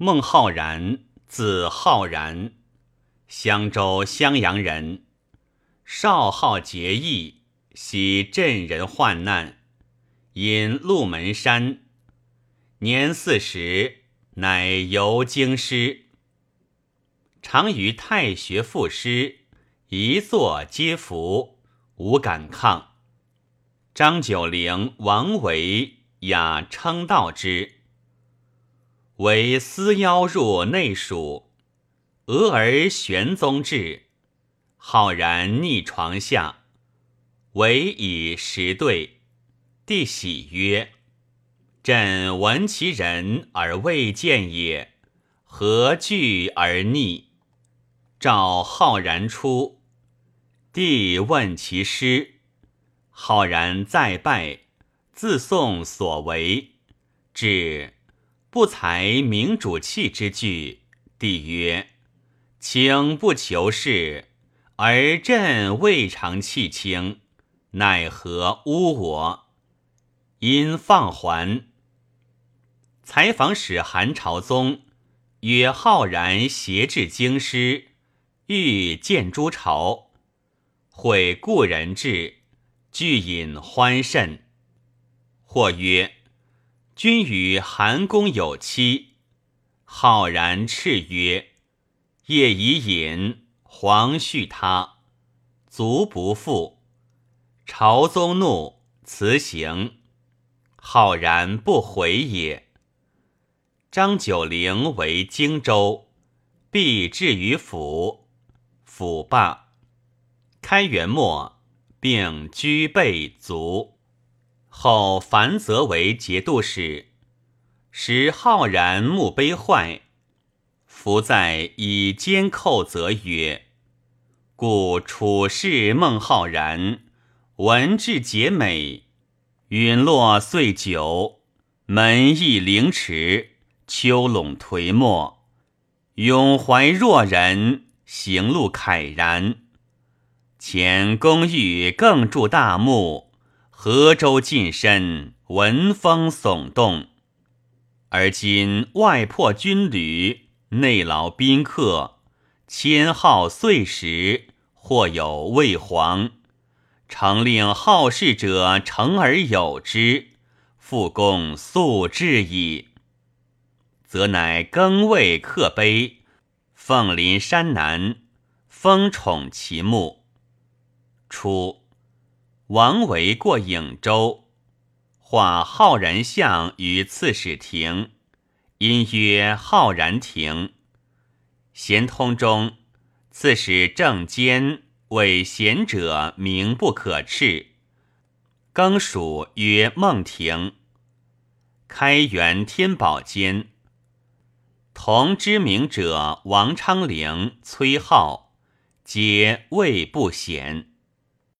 孟浩然，字浩然，襄州襄阳人。少好节义，喜镇人患难，因鹿门山。年四十，乃游京师。常于太学赋诗，一作皆服，无敢抗。张九龄、王维雅称道之。为思邀入内署，俄而玄宗至，浩然逆床下，唯以时对。帝喜曰：“朕闻其人而未见也，何惧而逆？”召浩然出，帝问其师，浩然再拜，自颂所为，至。不才明主气之句，帝曰：“卿不求是，而朕未尝弃卿，奈何污我？”因放还。采访使韩朝宗，曰：“浩然携至京师，欲见诸朝，会故人至，俱饮欢甚。”或曰。君与韩公有期，浩然叱曰：“夜已饮，黄续他，足不复。”朝宗怒，辞行。浩然不回也。张九龄为荆州，必至于府，府罢。开元末，并居备卒。后樊则为节度使，使浩然墓碑坏，伏在以监寇则曰：“故处事孟浩然，文质节美，陨落岁久，门亦凌迟，丘垄颓没，永怀若人，行路慨然。前公寓更筑大墓。”河州近身，闻风耸动；而今外破军旅，内劳宾客，千号岁时，或有未黄，常令好事者成而有之，复公素至矣。则乃更位刻碑，凤临山南，封宠其墓。初。王维过颍州，画浩然像于刺史亭，因曰浩然亭。咸通中，刺史郑坚谓贤者名不可斥，更属曰孟亭。开元天宝间，同知名者王昌龄、崔颢，皆未不贤。